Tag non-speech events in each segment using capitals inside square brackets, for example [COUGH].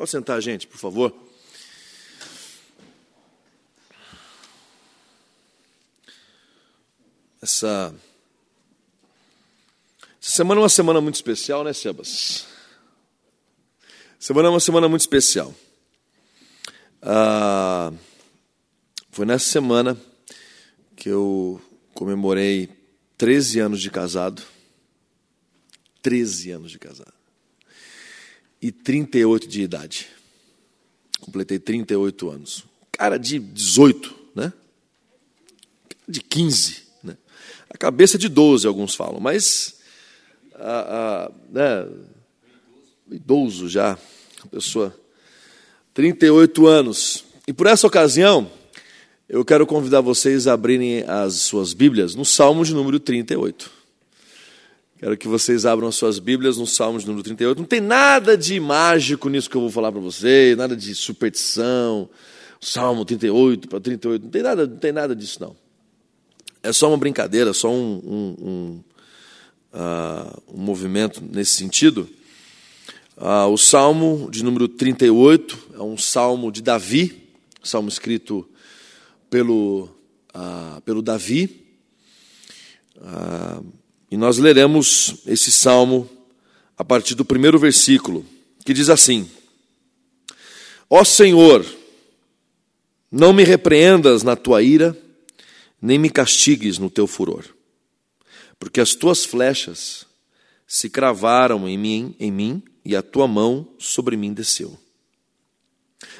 Pode sentar, gente, por favor. Essa, essa semana é uma semana muito especial, né, Sebas? Semana é uma semana muito especial. Ah, foi nessa semana que eu comemorei 13 anos de casado. 13 anos de casado. E 38 de idade. Completei 38 anos. Cara de 18, né? De 15, né? A cabeça de 12, alguns falam, mas a, a, né, idoso já, a pessoa 38 anos. E por essa ocasião, eu quero convidar vocês a abrirem as suas Bíblias no Salmo de número 38. Quero que vocês abram as suas Bíblias no Salmo de número 38. Não tem nada de mágico nisso que eu vou falar para vocês, nada de superstição. Salmo 38 para 38, não tem nada, não tem nada disso não. É só uma brincadeira, só um, um, um, uh, um movimento nesse sentido. Uh, o Salmo de número 38 é um salmo de Davi, salmo escrito pelo, ah, pelo Davi. Ah, e nós leremos esse salmo a partir do primeiro versículo, que diz assim: Ó Senhor, não me repreendas na tua ira, nem me castigues no teu furor, porque as tuas flechas se cravaram em mim, em mim e a tua mão sobre mim desceu.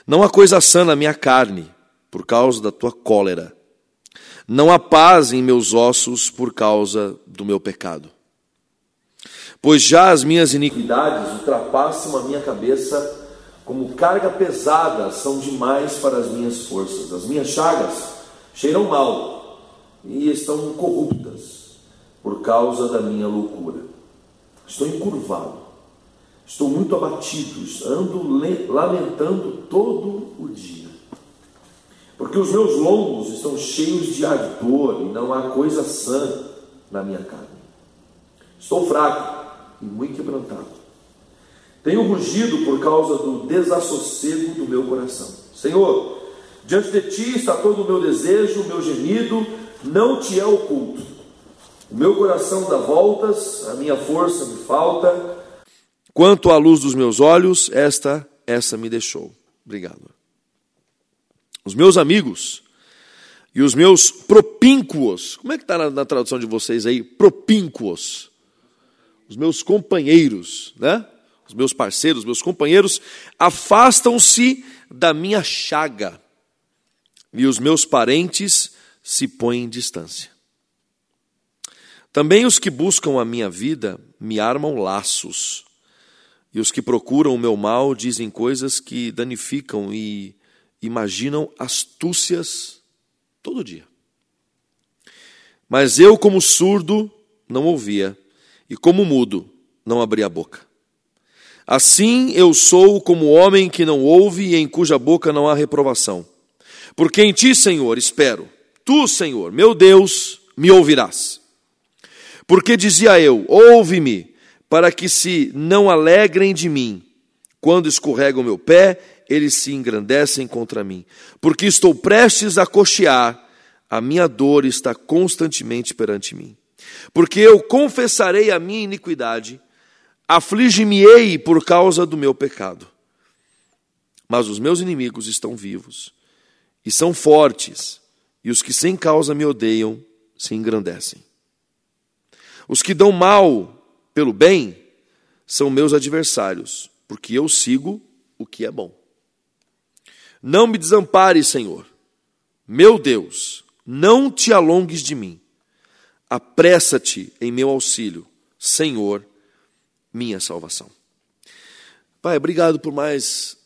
Não há coisa sã na minha carne, por causa da tua cólera. Não há paz em meus ossos por causa do meu pecado. Pois já as minhas iniquidades ultrapassam a minha cabeça, como carga pesada são demais para as minhas forças. As minhas chagas cheiram mal e estão corruptas por causa da minha loucura. Estou encurvado, estou muito abatido, ando lamentando todo o dia. Porque os meus lombos estão cheios de ardor e não há coisa sã na minha carne. Estou fraco e muito quebrantado. Tenho rugido por causa do desassossego do meu coração. Senhor, diante de ti está todo o meu desejo, o meu gemido, não te é oculto. O meu coração dá voltas, a minha força me falta. Quanto à luz dos meus olhos, esta, essa me deixou. Obrigado. Os meus amigos e os meus propínquos. Como é que está na, na, tradução de vocês aí? Propínquos. Os meus companheiros, né? Os meus parceiros, meus companheiros, afastam-se da minha chaga. E os meus parentes se põem em distância. Também os que buscam a minha vida me armam laços. E os que procuram o meu mal dizem coisas que danificam e imaginam astúcias todo dia. Mas eu, como surdo, não ouvia, e como mudo, não abria a boca. Assim eu sou como homem que não ouve e em cuja boca não há reprovação. Porque em ti, Senhor, espero. Tu, Senhor, meu Deus, me ouvirás. Porque dizia eu: Ouve-me, para que se não alegrem de mim quando escorrega o meu pé eles se engrandecem contra mim. Porque estou prestes a cochear, a minha dor está constantemente perante mim. Porque eu confessarei a minha iniquidade, aflige-me-ei por causa do meu pecado. Mas os meus inimigos estão vivos, e são fortes, e os que sem causa me odeiam se engrandecem. Os que dão mal pelo bem são meus adversários, porque eu sigo o que é bom. Não me desampares, Senhor. Meu Deus, não te alongues de mim. Apressa-te em meu auxílio, Senhor, minha salvação. Pai, obrigado por mais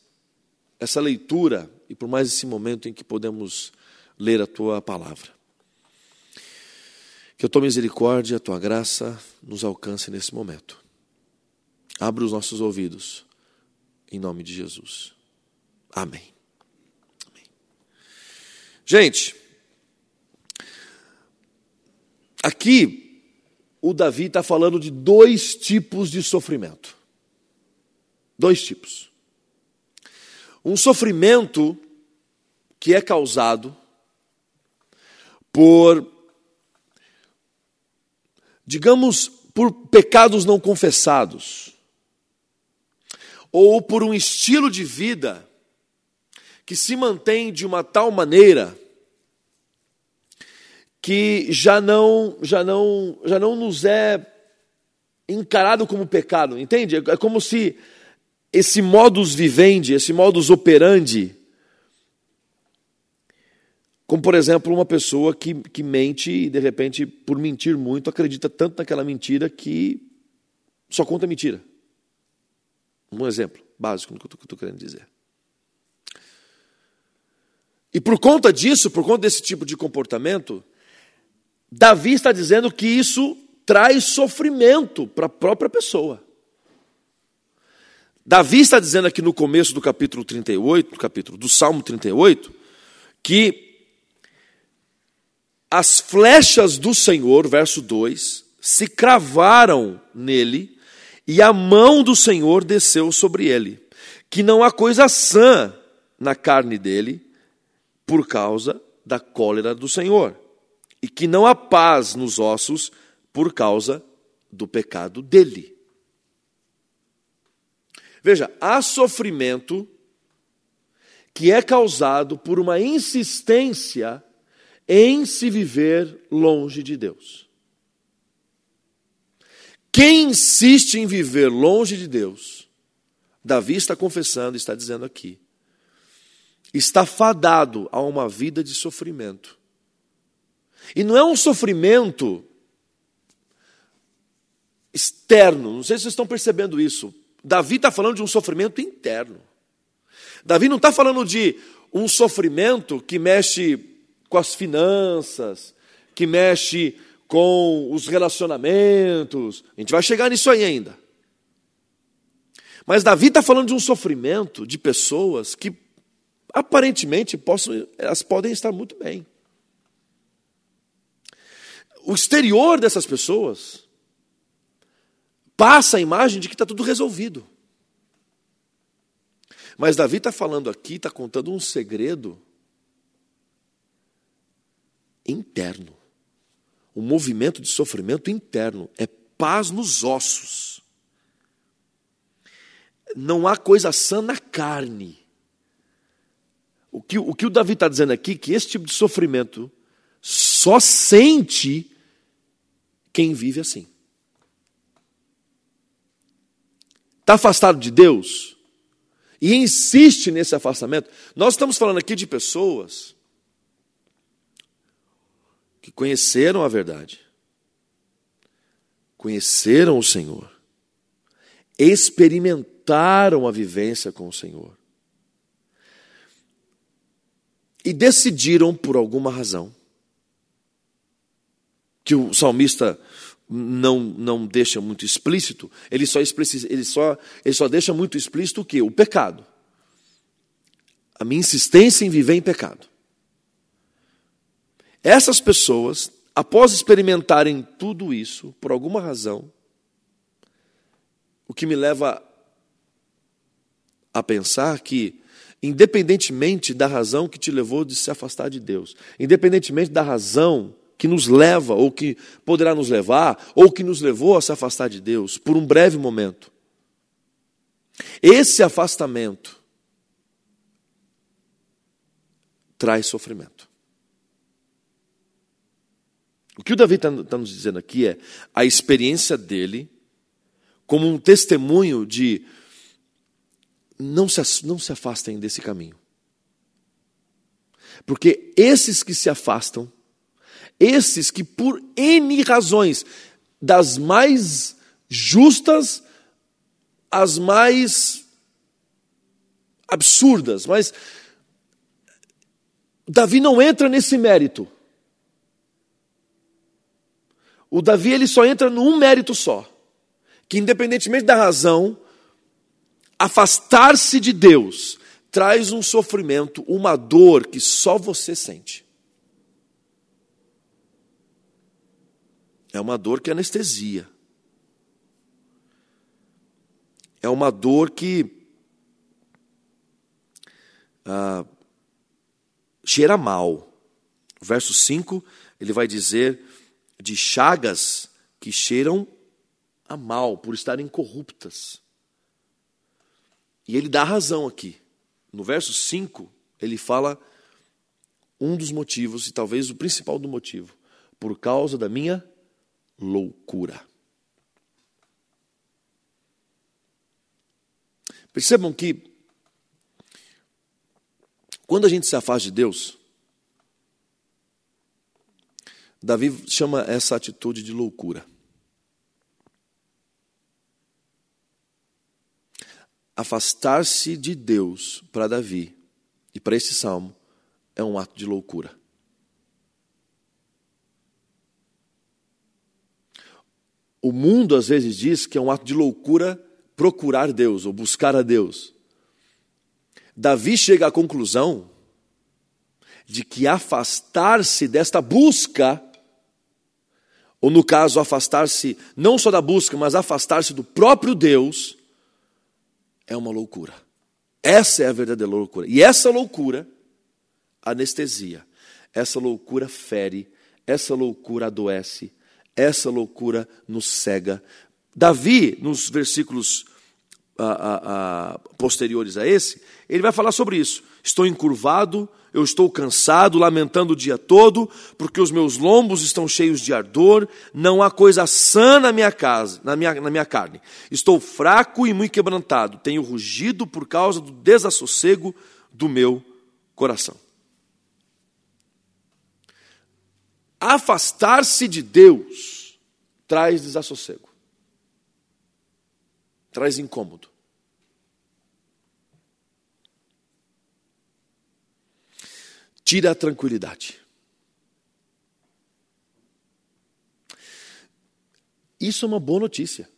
essa leitura e por mais esse momento em que podemos ler a tua palavra. Que a tua misericórdia, a tua graça nos alcance nesse momento. Abra os nossos ouvidos, em nome de Jesus. Amém. Gente, aqui o Davi está falando de dois tipos de sofrimento. Dois tipos. Um sofrimento que é causado por, digamos, por pecados não confessados, ou por um estilo de vida que se mantém de uma tal maneira que já não, já não, já não nos é encarado como pecado, entende? É como se esse modus vivendi, esse modus operandi, como por exemplo uma pessoa que, que mente e de repente, por mentir muito, acredita tanto naquela mentira que só conta mentira. Um exemplo básico do que eu estou querendo dizer. E por conta disso, por conta desse tipo de comportamento, Davi está dizendo que isso traz sofrimento para a própria pessoa. Davi está dizendo aqui no começo do capítulo 38, do capítulo do Salmo 38, que as flechas do Senhor, verso 2, se cravaram nele e a mão do Senhor desceu sobre ele, que não há coisa sã na carne dele por causa da cólera do Senhor e que não há paz nos ossos por causa do pecado dele. Veja, há sofrimento que é causado por uma insistência em se viver longe de Deus. Quem insiste em viver longe de Deus, Davi está confessando, está dizendo aqui, está fadado a uma vida de sofrimento e não é um sofrimento externo, não sei se vocês estão percebendo isso. Davi está falando de um sofrimento interno. Davi não está falando de um sofrimento que mexe com as finanças, que mexe com os relacionamentos. A gente vai chegar nisso aí ainda. Mas Davi está falando de um sofrimento de pessoas que aparentemente possam, elas podem estar muito bem o exterior dessas pessoas passa a imagem de que está tudo resolvido. Mas Davi está falando aqui, está contando um segredo interno. Um movimento de sofrimento interno. É paz nos ossos. Não há coisa sã na carne. O que o, que o Davi está dizendo aqui, que esse tipo de sofrimento só sente quem vive assim. Está afastado de Deus e insiste nesse afastamento. Nós estamos falando aqui de pessoas que conheceram a verdade, conheceram o Senhor, experimentaram a vivência com o Senhor e decidiram, por alguma razão, que o salmista não, não deixa muito explícito, ele só, ele, só, ele só deixa muito explícito o que? O pecado. A minha insistência em viver em pecado. Essas pessoas, após experimentarem tudo isso, por alguma razão, o que me leva a pensar que, independentemente da razão que te levou de se afastar de Deus, independentemente da razão que nos leva, ou que poderá nos levar, ou que nos levou a se afastar de Deus por um breve momento. Esse afastamento traz sofrimento. O que o Davi está tá nos dizendo aqui é a experiência dele como um testemunho de não se, não se afastem desse caminho. Porque esses que se afastam esses que, por N razões, das mais justas às mais absurdas, mas Davi não entra nesse mérito. O Davi ele só entra num mérito só, que independentemente da razão, afastar-se de Deus traz um sofrimento, uma dor que só você sente. É uma dor que anestesia. É uma dor que ah, cheira mal. Verso 5, ele vai dizer de chagas que cheiram a mal, por estarem corruptas. E ele dá razão aqui. No verso 5, ele fala um dos motivos, e talvez o principal do motivo, por causa da minha loucura. Percebam que quando a gente se afasta de Deus, Davi chama essa atitude de loucura. Afastar-se de Deus para Davi e para esse salmo é um ato de loucura. O mundo às vezes diz que é um ato de loucura procurar Deus ou buscar a Deus. Davi chega à conclusão de que afastar-se desta busca, ou no caso, afastar-se não só da busca, mas afastar-se do próprio Deus, é uma loucura. Essa é a verdadeira loucura. E essa loucura anestesia, essa loucura fere, essa loucura adoece, essa loucura nos cega. Davi, nos versículos a, a, posteriores a esse, ele vai falar sobre isso. Estou encurvado, eu estou cansado, lamentando o dia todo, porque os meus lombos estão cheios de ardor, não há coisa sã na minha casa, na minha, na minha carne. Estou fraco e muito quebrantado, tenho rugido por causa do desassossego do meu coração. Afastar-se de Deus traz desassossego, traz incômodo. Tira a tranquilidade. Isso é uma boa notícia.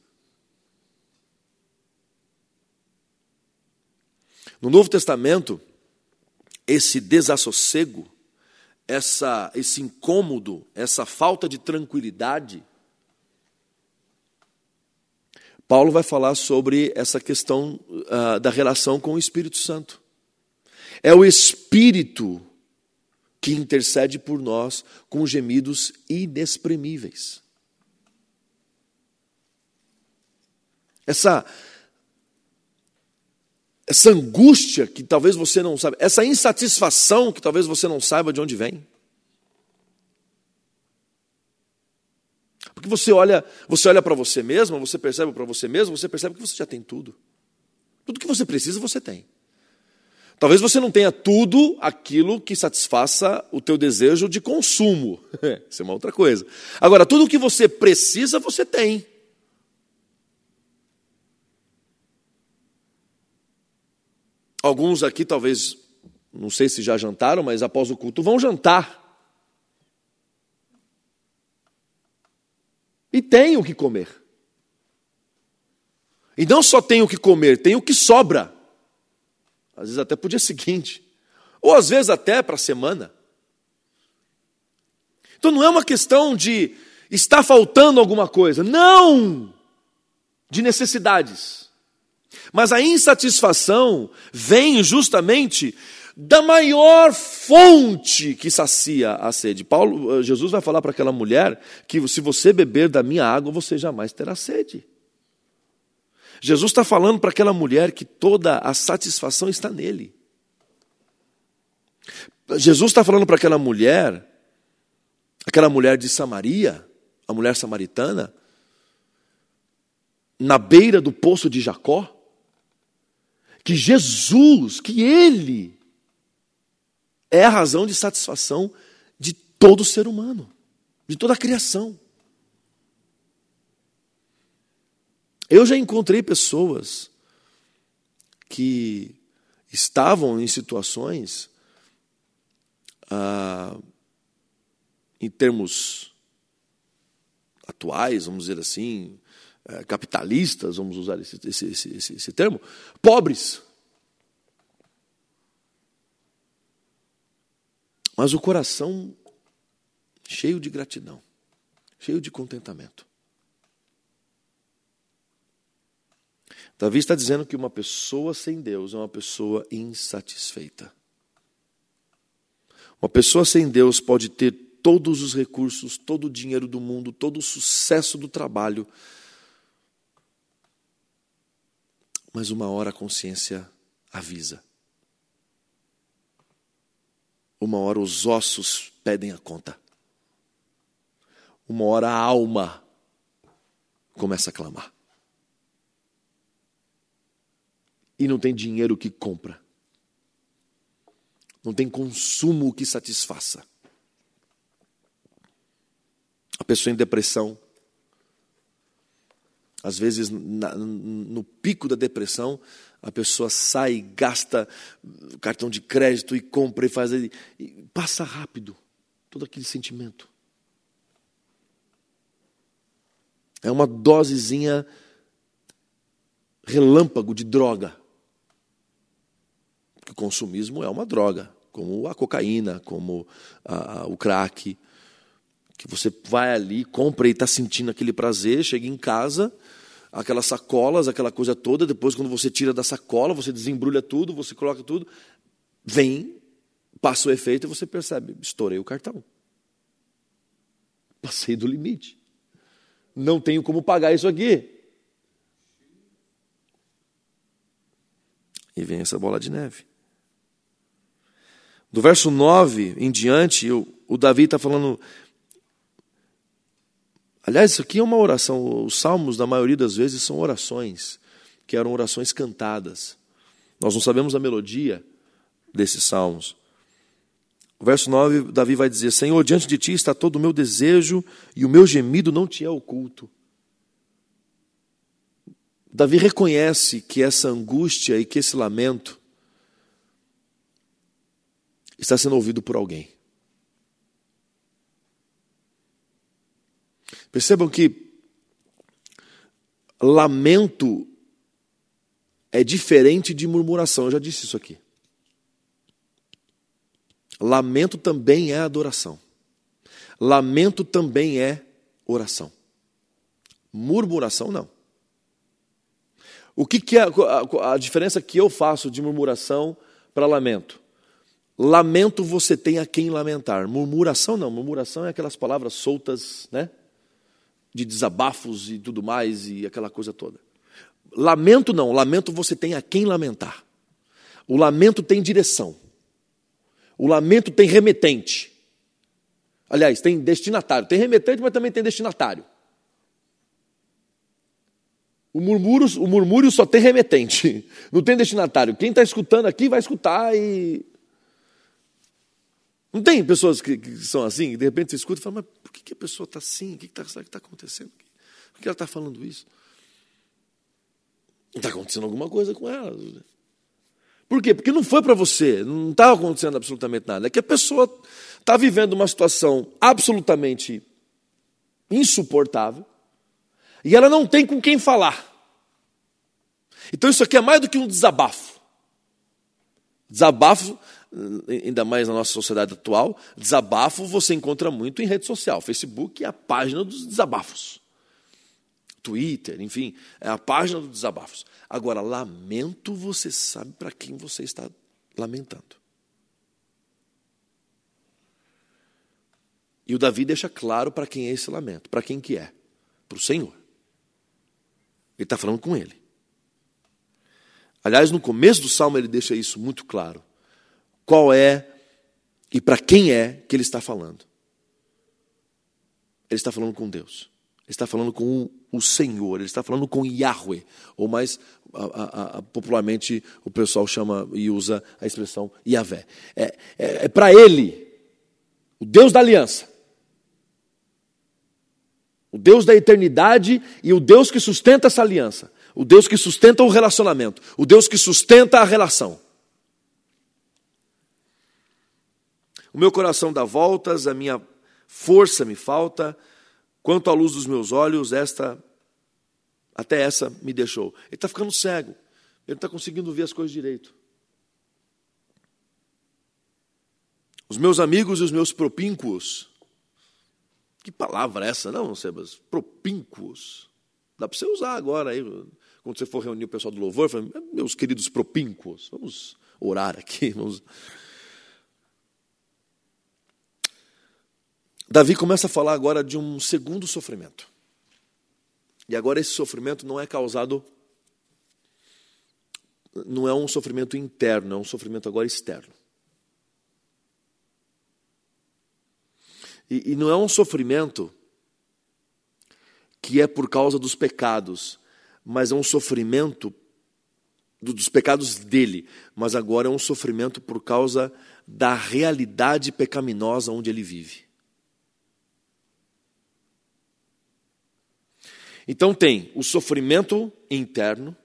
No Novo Testamento, esse desassossego essa, esse incômodo, essa falta de tranquilidade, Paulo vai falar sobre essa questão uh, da relação com o Espírito Santo. É o Espírito que intercede por nós com gemidos inexprimíveis. Essa essa angústia que talvez você não saiba, essa insatisfação que talvez você não saiba de onde vem. Você olha, você olha para você mesmo, você percebe para você mesmo, você percebe que você já tem tudo. Tudo que você precisa, você tem. Talvez você não tenha tudo aquilo que satisfaça o teu desejo de consumo. [LAUGHS] Isso é uma outra coisa. Agora, tudo o que você precisa, você tem. Alguns aqui talvez, não sei se já jantaram, mas após o culto vão jantar. E tem o que comer. E não só tem o que comer, tem o que sobra. Às vezes até para o dia seguinte. Ou às vezes até para a semana. Então não é uma questão de estar faltando alguma coisa. Não! De necessidades. Mas a insatisfação vem justamente da maior fonte que sacia a sede. Paulo, eh, Jesus vai falar para aquela mulher que se você beber da minha água, você jamais terá sede. Jesus está falando para aquela mulher que toda a satisfação está nele. Jesus está falando para aquela mulher, aquela mulher de Samaria, a mulher samaritana, na beira do poço de Jacó, que Jesus, que Ele é a razão de satisfação de todo ser humano, de toda a criação. Eu já encontrei pessoas que estavam em situações, ah, em termos atuais, vamos dizer assim, é, capitalistas, vamos usar esse, esse, esse, esse termo, pobres. Mas o coração cheio de gratidão, cheio de contentamento. Davi está dizendo que uma pessoa sem Deus é uma pessoa insatisfeita. Uma pessoa sem Deus pode ter todos os recursos, todo o dinheiro do mundo, todo o sucesso do trabalho, mas uma hora a consciência avisa. Uma hora os ossos pedem a conta. Uma hora a alma começa a clamar. E não tem dinheiro que compra. Não tem consumo que satisfaça. A pessoa em depressão, às vezes na, no pico da depressão, a pessoa sai gasta cartão de crédito e compra e faz. E passa rápido todo aquele sentimento. É uma dosezinha relâmpago de droga. o consumismo é uma droga, como a cocaína, como a, a, o crack. Que você vai ali, compra e está sentindo aquele prazer, chega em casa, aquelas sacolas, aquela coisa toda, depois quando você tira da sacola, você desembrulha tudo, você coloca tudo, vem, passa o efeito e você percebe, estourei o cartão. Passei do limite não tenho como pagar isso aqui. E vem essa bola de neve. Do verso 9 em diante, o, Davi está falando. Aliás, isso aqui é uma oração. Os salmos, da maioria das vezes, são orações, que eram orações cantadas. Nós não sabemos a melodia desses salmos. O verso 9, Davi vai dizer: Senhor, diante de ti está todo o meu desejo e o meu gemido não te é oculto. Davi reconhece que essa angústia e que esse lamento está sendo ouvido por alguém. Percebam que lamento é diferente de murmuração, eu já disse isso aqui. Lamento também é adoração. Lamento também é oração. Murmuração, não. O que, que é a, a diferença que eu faço de murmuração para lamento? Lamento você tem a quem lamentar. Murmuração não. Murmuração é aquelas palavras soltas, né? De desabafos e tudo mais e aquela coisa toda. Lamento não. Lamento você tem a quem lamentar. O lamento tem direção. O lamento tem remetente. Aliás, tem destinatário. Tem remetente, mas também tem destinatário. O murmúrio, o murmúrio só tem remetente, [LAUGHS] não tem destinatário. Quem está escutando aqui vai escutar e. Não tem pessoas que, que são assim, e de repente você escuta e fala, mas por que, que a pessoa está assim? O que está tá acontecendo? Por que ela está falando isso? Está acontecendo alguma coisa com ela. Por quê? Porque não foi para você, não estava acontecendo absolutamente nada. É que a pessoa está vivendo uma situação absolutamente insuportável e ela não tem com quem falar. Então isso aqui é mais do que um desabafo. Desabafo, ainda mais na nossa sociedade atual, desabafo você encontra muito em rede social. Facebook é a página dos desabafos. Twitter, enfim, é a página dos desabafos. Agora, lamento, você sabe para quem você está lamentando. E o Davi deixa claro para quem é esse lamento, para quem que é? Para o Senhor. Ele está falando com ele. Aliás, no começo do salmo ele deixa isso muito claro. Qual é e para quem é que ele está falando? Ele está falando com Deus. Ele está falando com o Senhor, ele está falando com Yahweh, ou mais a, a, a, popularmente o pessoal chama e usa a expressão Yahvé. É, é, é para ele, o Deus da aliança, o Deus da eternidade e o Deus que sustenta essa aliança, o Deus que sustenta o relacionamento, o Deus que sustenta a relação. O meu coração dá voltas, a minha força me falta, Quanto à luz dos meus olhos, esta, até essa me deixou. Ele está ficando cego. Ele não está conseguindo ver as coisas direito. Os meus amigos e os meus propínquos. Que palavra é essa, não, Sebas? Propínquos. Dá para você usar agora aí, quando você for reunir o pessoal do louvor, fala, meus queridos propínquos, vamos orar aqui. Vamos... Davi começa a falar agora de um segundo sofrimento. E agora esse sofrimento não é causado não é um sofrimento interno, é um sofrimento agora externo. E, e, não é um sofrimento que é por causa dos pecados, mas é um sofrimento dos pecados dele, mas agora é um sofrimento por causa da realidade pecaminosa onde ele vive. Então tem o sofrimento interno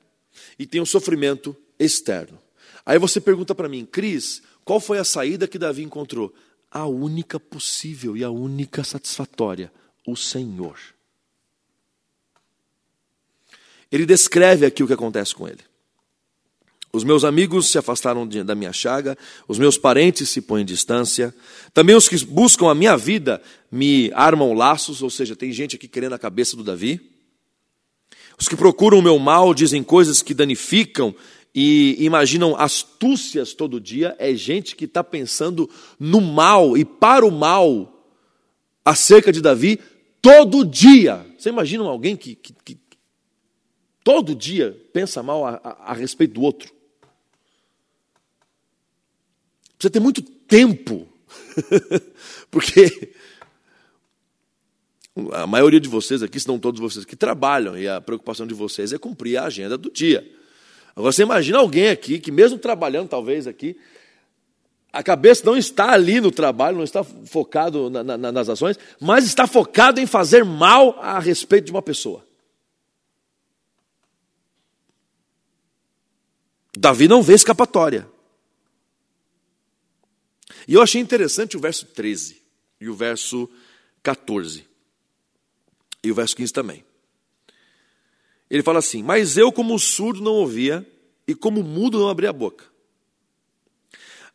e tem o sofrimento externo. Aí você pergunta para mim, Cris, qual foi a saída que Davi encontrou? A única possível e a única satisfatória: o Senhor. Ele descreve aqui o que acontece com ele. Os meus amigos se afastaram da minha chaga, os meus parentes se põem em distância, também os que buscam a minha vida me armam laços, ou seja, tem gente aqui querendo a cabeça do Davi. Os que procuram o meu mal dizem coisas que danificam e imaginam astúcias todo dia, é gente que está pensando no mal e para o mal acerca de Davi todo dia. Você imagina alguém que, que, que todo dia pensa mal a, a, a respeito do outro? Precisa ter muito tempo, [LAUGHS] porque a maioria de vocês aqui, se não todos vocês, que trabalham e a preocupação de vocês é cumprir a agenda do dia. Agora você imagina alguém aqui que, mesmo trabalhando, talvez aqui, a cabeça não está ali no trabalho, não está focado na, na, nas ações, mas está focado em fazer mal a respeito de uma pessoa. Davi não vê escapatória. E eu achei interessante o verso 13 e o verso 14. E o verso 15 também. Ele fala assim: Mas eu, como surdo, não ouvia, e como mudo, não abri a boca.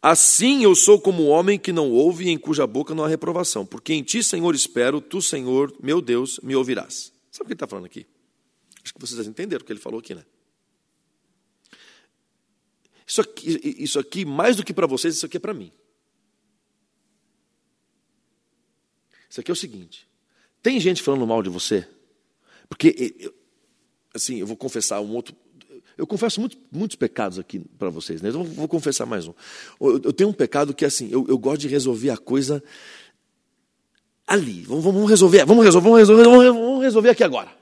Assim eu sou como o homem que não ouve e em cuja boca não há reprovação, porque em ti, Senhor, espero, tu, Senhor, meu Deus, me ouvirás. Sabe o que ele está falando aqui? Acho que vocês entenderam o que ele falou aqui, né? Isso aqui, isso aqui mais do que para vocês, isso aqui é para mim. Isso aqui é o seguinte: tem gente falando mal de você, porque, assim, eu vou confessar um outro. Eu confesso muitos, muitos pecados aqui para vocês, né? Eu vou confessar mais um. Eu, tenho um pecado que, assim, eu, eu gosto de resolver a coisa ali. Vamos, vamos resolver, vamos resolver, vamos resolver, vamos resolver aqui agora.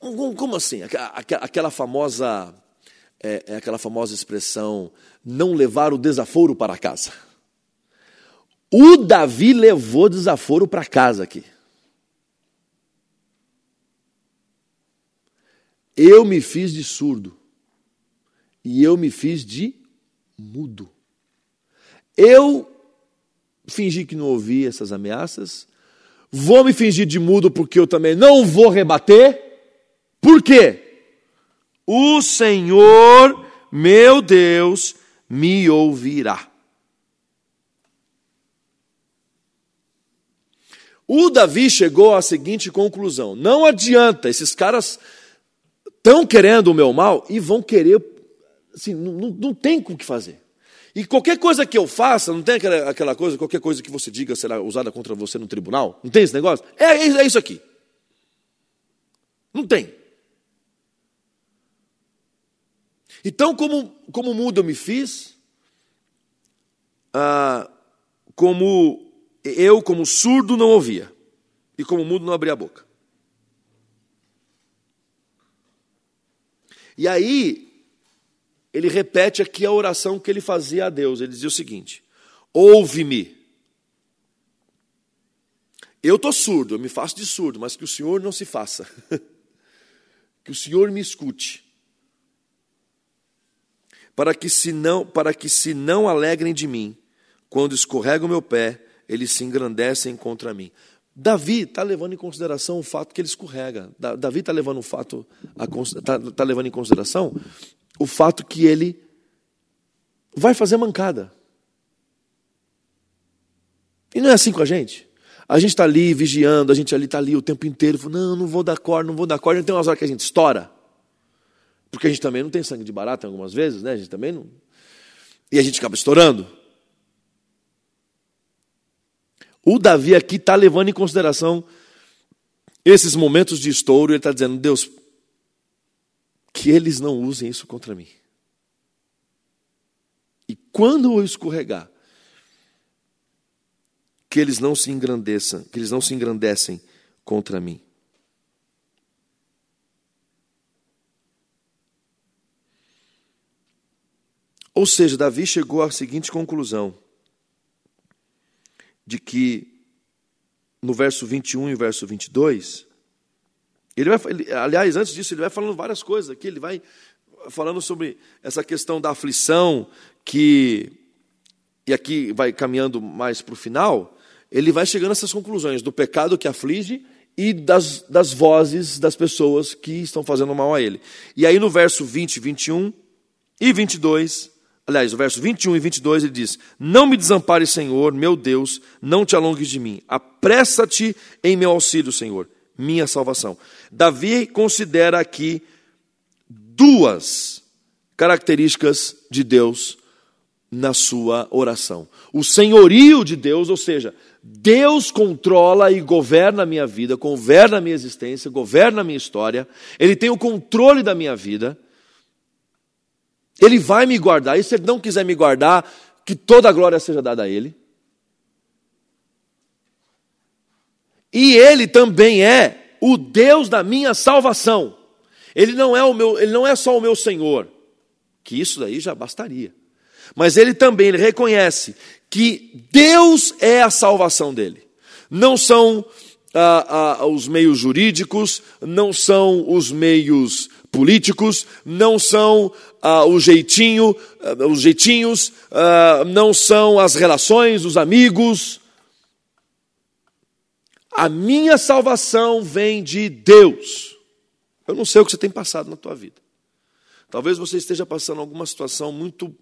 Como assim? Aquela famosa, é, é, aquela famosa expressão, não levar o desaforo para casa. O Davi levou desaforo para casa aqui. Eu me fiz de surdo e eu me fiz de mudo. Eu fingi que não ouvi essas ameaças, vou me fingir de mudo porque eu também não vou rebater. Por quê? O Senhor, meu Deus, me ouvirá. O Davi chegou à seguinte conclusão: não adianta, esses caras estão querendo o meu mal e vão querer, assim, não, não, tem o que fazer. E qualquer coisa que eu faça, não tem aquela, aquela coisa, qualquer coisa que você diga será usada contra você no tribunal? Não tem esse negócio? É, é isso aqui. Não tem. Então, como, como mudo eu me fiz, ah, como eu, como surdo, não ouvia, e como mudo, não abria a boca. E aí, ele repete aqui a oração que ele fazia a Deus. Ele dizia o seguinte: Ouve-me. Eu estou surdo, eu me faço de surdo, mas que o Senhor não se faça. [LAUGHS] que o Senhor me escute para que se não, para que se não alegrem de mim, quando escorrega o meu pé, eles se engrandecem contra mim. Davi está levando em consideração o fato que ele escorrega. Davi está levando o fato, está tá levando em consideração o fato que ele vai fazer mancada. E não é assim com a gente. A gente está ali vigiando, a gente ali está ali o tempo inteiro, não, não vou dar corda, não vou dar corda. Tem umas horas que a gente estoura. Porque a gente também não tem sangue de barata algumas vezes, né? A gente também não. E a gente acaba estourando. O Davi aqui está levando em consideração esses momentos de estouro, ele está dizendo: Deus, que eles não usem isso contra mim. E quando eu escorregar, que eles não se engrandeçam, que eles não se engrandecem contra mim. Ou seja, Davi chegou à seguinte conclusão: de que no verso 21 e verso 22, ele vai, ele, aliás, antes disso, ele vai falando várias coisas aqui, ele vai falando sobre essa questão da aflição, que, e aqui vai caminhando mais para o final, ele vai chegando a essas conclusões do pecado que aflige e das, das vozes das pessoas que estão fazendo mal a ele. E aí no verso 20, 21 e 22, aliás, no verso 21 e 22 ele diz: Não me desampare, Senhor, meu Deus, não te alongues de mim. Apressa-te em meu auxílio, Senhor, minha salvação. Davi considera aqui duas características de Deus na sua oração. O senhorio de Deus, ou seja, Deus controla e governa a minha vida, governa a minha existência, governa a minha história, Ele tem o controle da minha vida, Ele vai me guardar, e se Ele não quiser me guardar, que toda a glória seja dada a Ele. E Ele também é o Deus da minha salvação. Ele não é o meu, ele não é só o meu Senhor, que isso daí já bastaria. Mas ele também ele reconhece que Deus é a salvação dele. Não são ah, ah, os meios jurídicos, não são os meios políticos, não são ah, o jeitinho, ah, os jeitinhos, ah, não são as relações, os amigos. A minha salvação vem de Deus. Eu não sei o que você tem passado na tua vida. Talvez você esteja passando alguma situação muito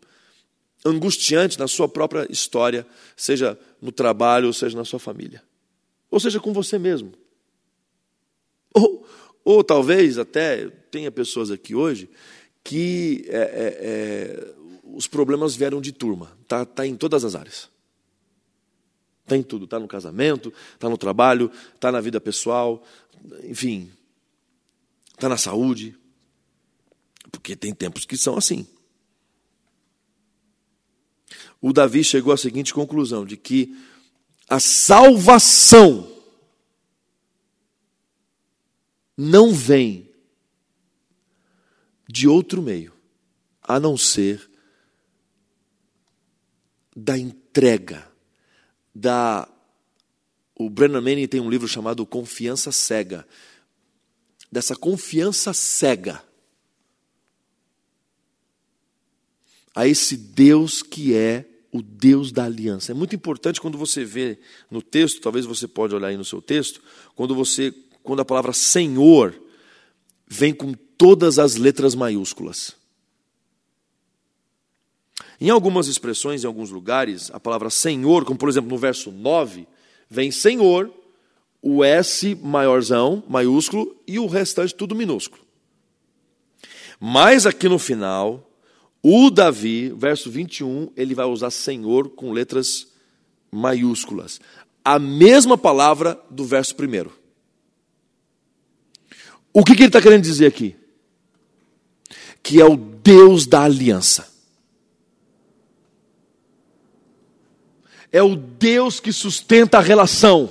angustiante na sua própria história, seja no trabalho, ou seja na sua família, ou seja com você mesmo. Ou, ou talvez até tenha pessoas aqui hoje que é, é, é, os problemas vieram de turma, está tá em todas as áreas. Está em tudo, está no casamento, está no trabalho, está na vida pessoal, enfim, está na saúde. Porque tem tempos que são assim o Davi chegou à seguinte conclusão: de que a salvação não vem de outro meio a não ser da entrega, da. O Brennan Manning tem um livro chamado Confiança Cega. Dessa confiança cega a esse Deus que é o Deus da aliança. É muito importante quando você vê no texto, talvez você pode olhar aí no seu texto, quando você, quando a palavra Senhor vem com todas as letras maiúsculas. Em algumas expressões, em alguns lugares, a palavra Senhor, como por exemplo no verso 9, vem Senhor, o S maiorzão, maiúsculo, e o restante tudo minúsculo. Mas aqui no final, o Davi, verso 21, ele vai usar Senhor com letras maiúsculas. A mesma palavra do verso primeiro. O que, que ele está querendo dizer aqui? Que é o Deus da aliança. É o Deus que sustenta a relação.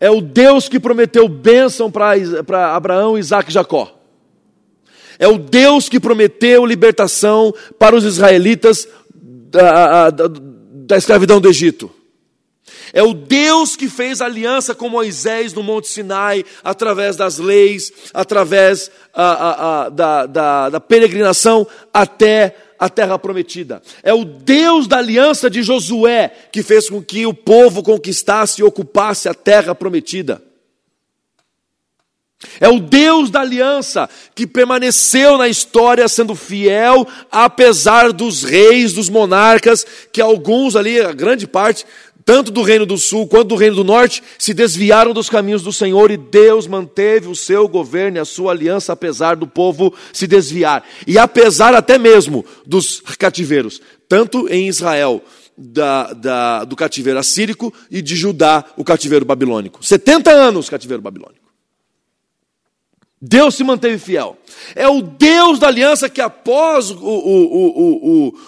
É o Deus que prometeu bênção para Abraão, Isaac e Jacó. É o Deus que prometeu libertação para os israelitas da, da, da escravidão do Egito. É o Deus que fez aliança com Moisés no Monte Sinai, através das leis, através a, a, a, da, da, da peregrinação até a terra prometida. É o Deus da aliança de Josué que fez com que o povo conquistasse e ocupasse a terra prometida. É o Deus da aliança que permaneceu na história sendo fiel, apesar dos reis, dos monarcas, que alguns ali, a grande parte, tanto do reino do sul quanto do reino do norte, se desviaram dos caminhos do Senhor e Deus manteve o seu governo e a sua aliança, apesar do povo se desviar. E apesar até mesmo dos cativeiros, tanto em Israel da, da, do cativeiro assírico e de Judá o cativeiro babilônico. 70 anos cativeiro babilônico. Deus se manteve fiel. É o Deus da aliança que, após o, o, o,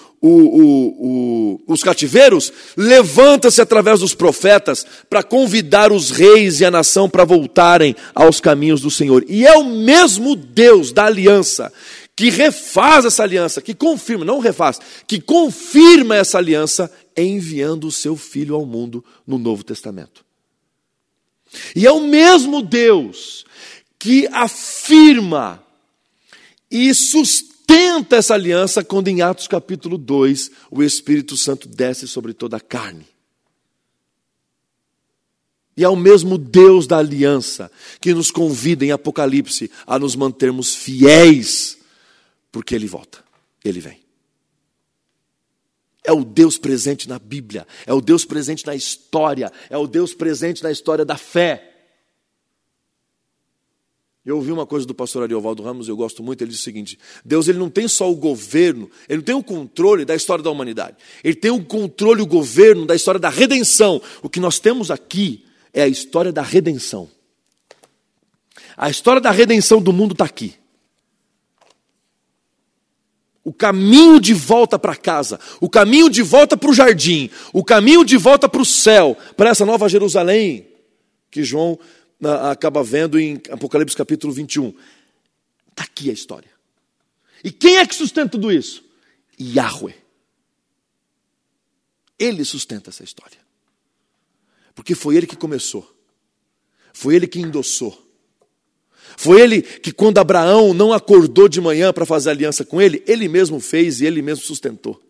os cativeiros, levanta-se através dos profetas para convidar os reis e a nação para voltarem aos caminhos do Senhor. E é o mesmo Deus da aliança que refaz essa aliança, que confirma, não refaz, que confirma essa aliança enviando o seu filho ao mundo no Novo Testamento. E é o mesmo Deus que afirma e sustenta essa aliança quando em Atos capítulo 2 o Espírito Santo desce sobre toda a carne. E é o mesmo Deus da aliança que nos convida em Apocalipse a nos mantermos fiéis, porque Ele volta, Ele vem. É o Deus presente na Bíblia, é o Deus presente na história, é o Deus presente na história da fé. Eu ouvi uma coisa do pastor Ariovaldo Ramos, eu gosto muito, ele diz o seguinte: Deus ele não tem só o governo, ele não tem o controle da história da humanidade, ele tem o controle, o governo da história da redenção. O que nós temos aqui é a história da redenção. A história da redenção do mundo está aqui. O caminho de volta para casa, o caminho de volta para o jardim, o caminho de volta para o céu, para essa nova Jerusalém que João acaba vendo em Apocalipse capítulo 21. Está aqui a história. E quem é que sustenta tudo isso? Yahweh. Ele sustenta essa história. Porque foi ele que começou. Foi ele que endossou. Foi ele que, quando Abraão não acordou de manhã para fazer aliança com ele, ele mesmo fez e ele mesmo sustentou.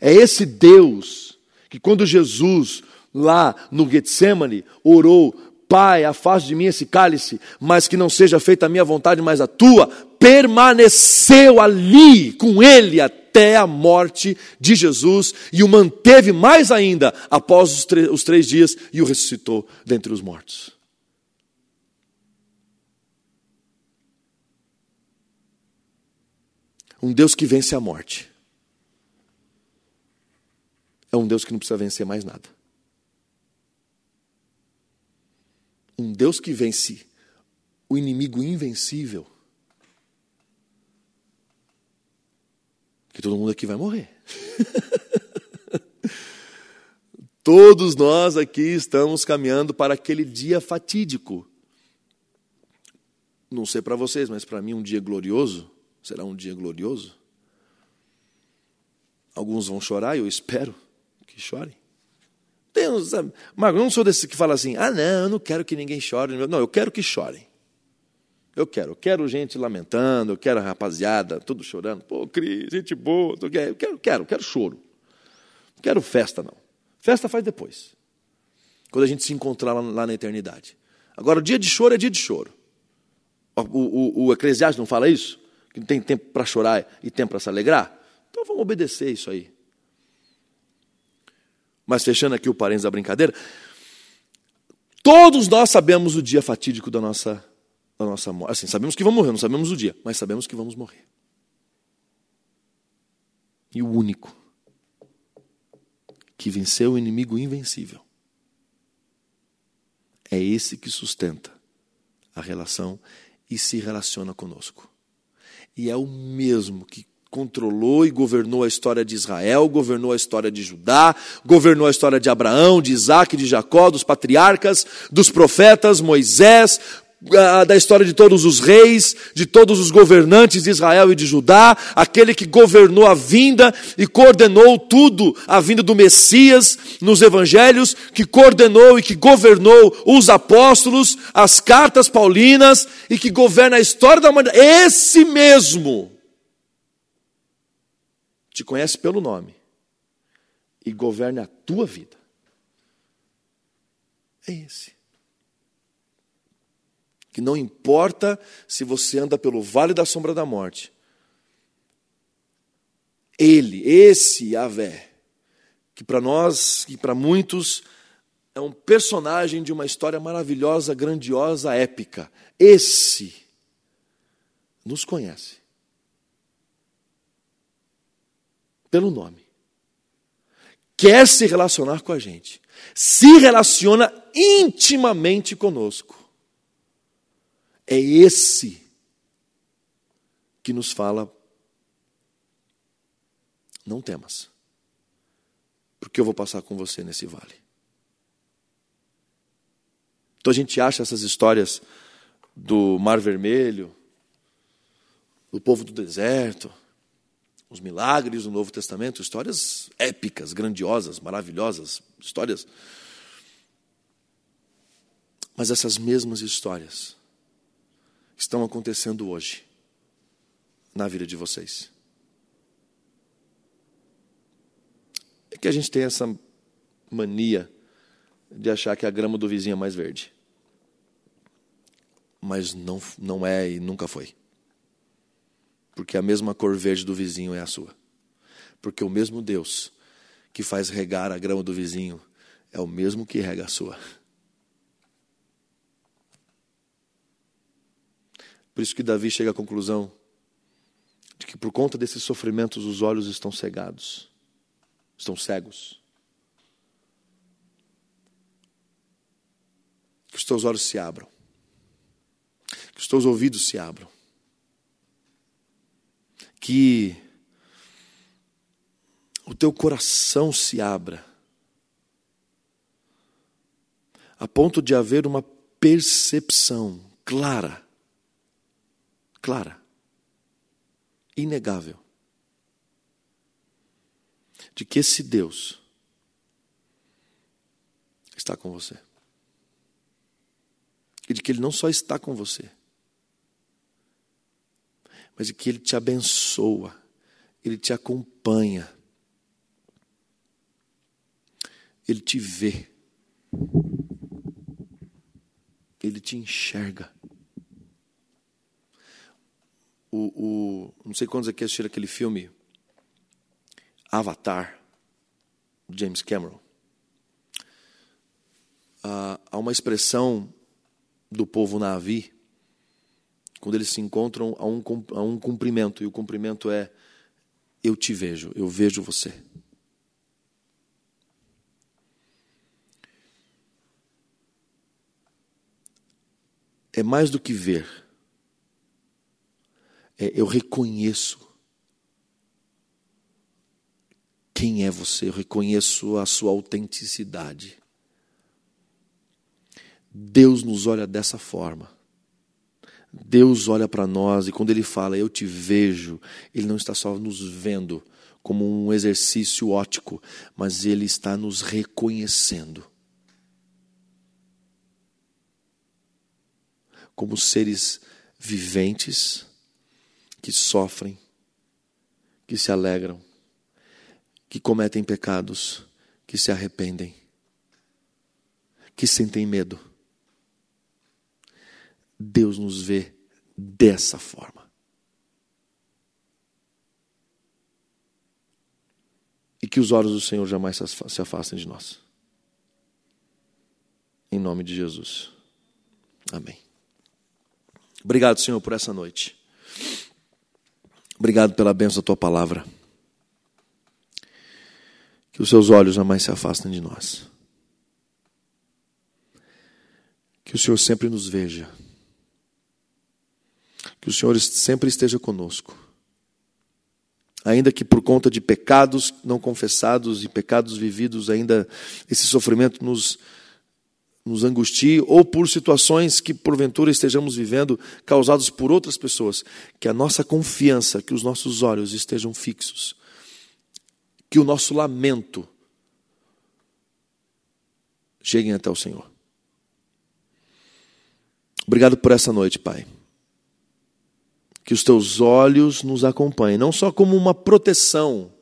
É esse Deus que quando Jesus, lá no Getsemane, orou, Pai, afaste de mim esse cálice, mas que não seja feita a minha vontade, mas a tua, permaneceu ali com ele até a morte de Jesus e o manteve mais ainda após os, os três dias e o ressuscitou dentre os mortos. Um Deus que vence a morte é um Deus que não precisa vencer mais nada. Um Deus que vence o inimigo invencível. Que todo mundo aqui vai morrer. [LAUGHS] Todos nós aqui estamos caminhando para aquele dia fatídico. Não sei para vocês, mas para mim um dia glorioso. Será um dia glorioso? Alguns vão chorar, eu espero que chorem. Tem uns, mas eu não sou desse que fala assim, ah, não, eu não quero que ninguém chore. Não, eu quero que chorem. Eu quero, eu quero gente lamentando, eu quero a rapaziada, tudo chorando. Pô, Cris, gente boa, eu quero, quero, quero, quero choro. Não quero festa, não. Festa faz depois. Quando a gente se encontrar lá, lá na eternidade. Agora, o dia de choro é dia de choro. O, o, o Eclesiastes não fala isso? Que não tem tempo para chorar e tempo para se alegrar? Então vamos obedecer isso aí. Mas fechando aqui o parênteses da brincadeira, todos nós sabemos o dia fatídico da nossa, da nossa morte. Assim, sabemos que vamos morrer, não sabemos o dia, mas sabemos que vamos morrer. E o único que venceu o inimigo invencível é esse que sustenta a relação e se relaciona conosco. E é o mesmo que controlou e governou a história de Israel, governou a história de Judá, governou a história de Abraão, de Isaac, de Jacó, dos patriarcas, dos profetas, Moisés, da história de todos os reis, de todos os governantes de Israel e de Judá, aquele que governou a vinda e coordenou tudo, a vinda do Messias nos evangelhos, que coordenou e que governou os apóstolos, as cartas paulinas e que governa a história da humanidade. Esse mesmo te conhece pelo nome e governa a tua vida. É esse. Que não importa se você anda pelo vale da sombra da morte, ele, esse Yahvé, que para nós, que para muitos, é um personagem de uma história maravilhosa, grandiosa, épica. Esse nos conhece pelo nome, quer se relacionar com a gente, se relaciona intimamente conosco. É esse que nos fala: não temas, porque eu vou passar com você nesse vale. Então a gente acha essas histórias do Mar Vermelho, do povo do deserto, os milagres do Novo Testamento, histórias épicas, grandiosas, maravilhosas, histórias. Mas essas mesmas histórias estão acontecendo hoje na vida de vocês. É que a gente tem essa mania de achar que a grama do vizinho é mais verde. Mas não, não é e nunca foi porque a mesma cor verde do vizinho é a sua. Porque o mesmo Deus que faz regar a grama do vizinho é o mesmo que rega a sua. Por isso que Davi chega à conclusão de que por conta desses sofrimentos os olhos estão cegados, estão cegos. Que os teus olhos se abram, que os teus ouvidos se abram, que o teu coração se abra, a ponto de haver uma percepção clara, clara, inegável, de que esse Deus está com você. E de que Ele não só está com você, mas que Ele te abençoa, Ele te acompanha, Ele te vê, Ele te enxerga. O, o, não sei quantos aqui assistiram aquele filme Avatar, James Cameron. Ah, há uma expressão do povo Navi quando eles se encontram a um, a um cumprimento, e o cumprimento é: Eu te vejo, eu vejo você. É mais do que ver, é, eu reconheço quem é você, eu reconheço a sua autenticidade. Deus nos olha dessa forma. Deus olha para nós e quando Ele fala, eu te vejo, Ele não está só nos vendo como um exercício ótico, mas Ele está nos reconhecendo. Como seres viventes que sofrem, que se alegram, que cometem pecados, que se arrependem, que sentem medo Deus nos vê dessa forma. E que os olhos do Senhor jamais se afastem de nós. Em nome de Jesus. Amém. Obrigado, Senhor, por essa noite. Obrigado pela bênção da tua palavra. Que os seus olhos jamais se afastem de nós. Que o Senhor sempre nos veja que o Senhor sempre esteja conosco. Ainda que por conta de pecados não confessados e pecados vividos, ainda esse sofrimento nos, nos angustie, ou por situações que porventura estejamos vivendo causados por outras pessoas, que a nossa confiança, que os nossos olhos estejam fixos, que o nosso lamento cheguem até o Senhor. Obrigado por essa noite, Pai que os teus olhos nos acompanhem, não só como uma proteção,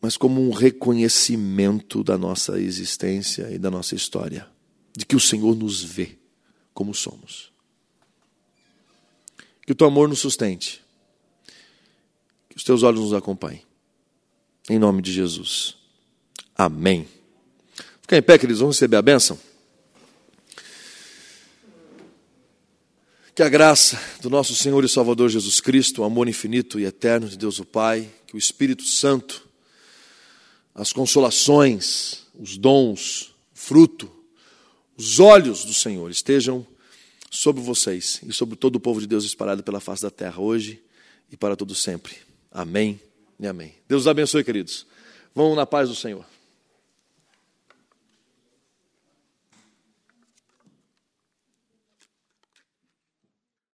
mas como um reconhecimento da nossa existência e da nossa história, de que o Senhor nos vê como somos. Que o teu amor nos sustente, que os teus olhos nos acompanhem. Em nome de Jesus. Amém. Fica em pé, queridos, vamos receber a bênção. Que a graça do nosso Senhor e Salvador Jesus Cristo, o amor infinito e eterno de Deus o Pai, que o Espírito Santo, as consolações, os dons, o fruto, os olhos do Senhor estejam sobre vocês e sobre todo o povo de Deus espalhado pela face da terra, hoje e para todo sempre. Amém e amém. Deus os abençoe, queridos. Vão na paz do Senhor.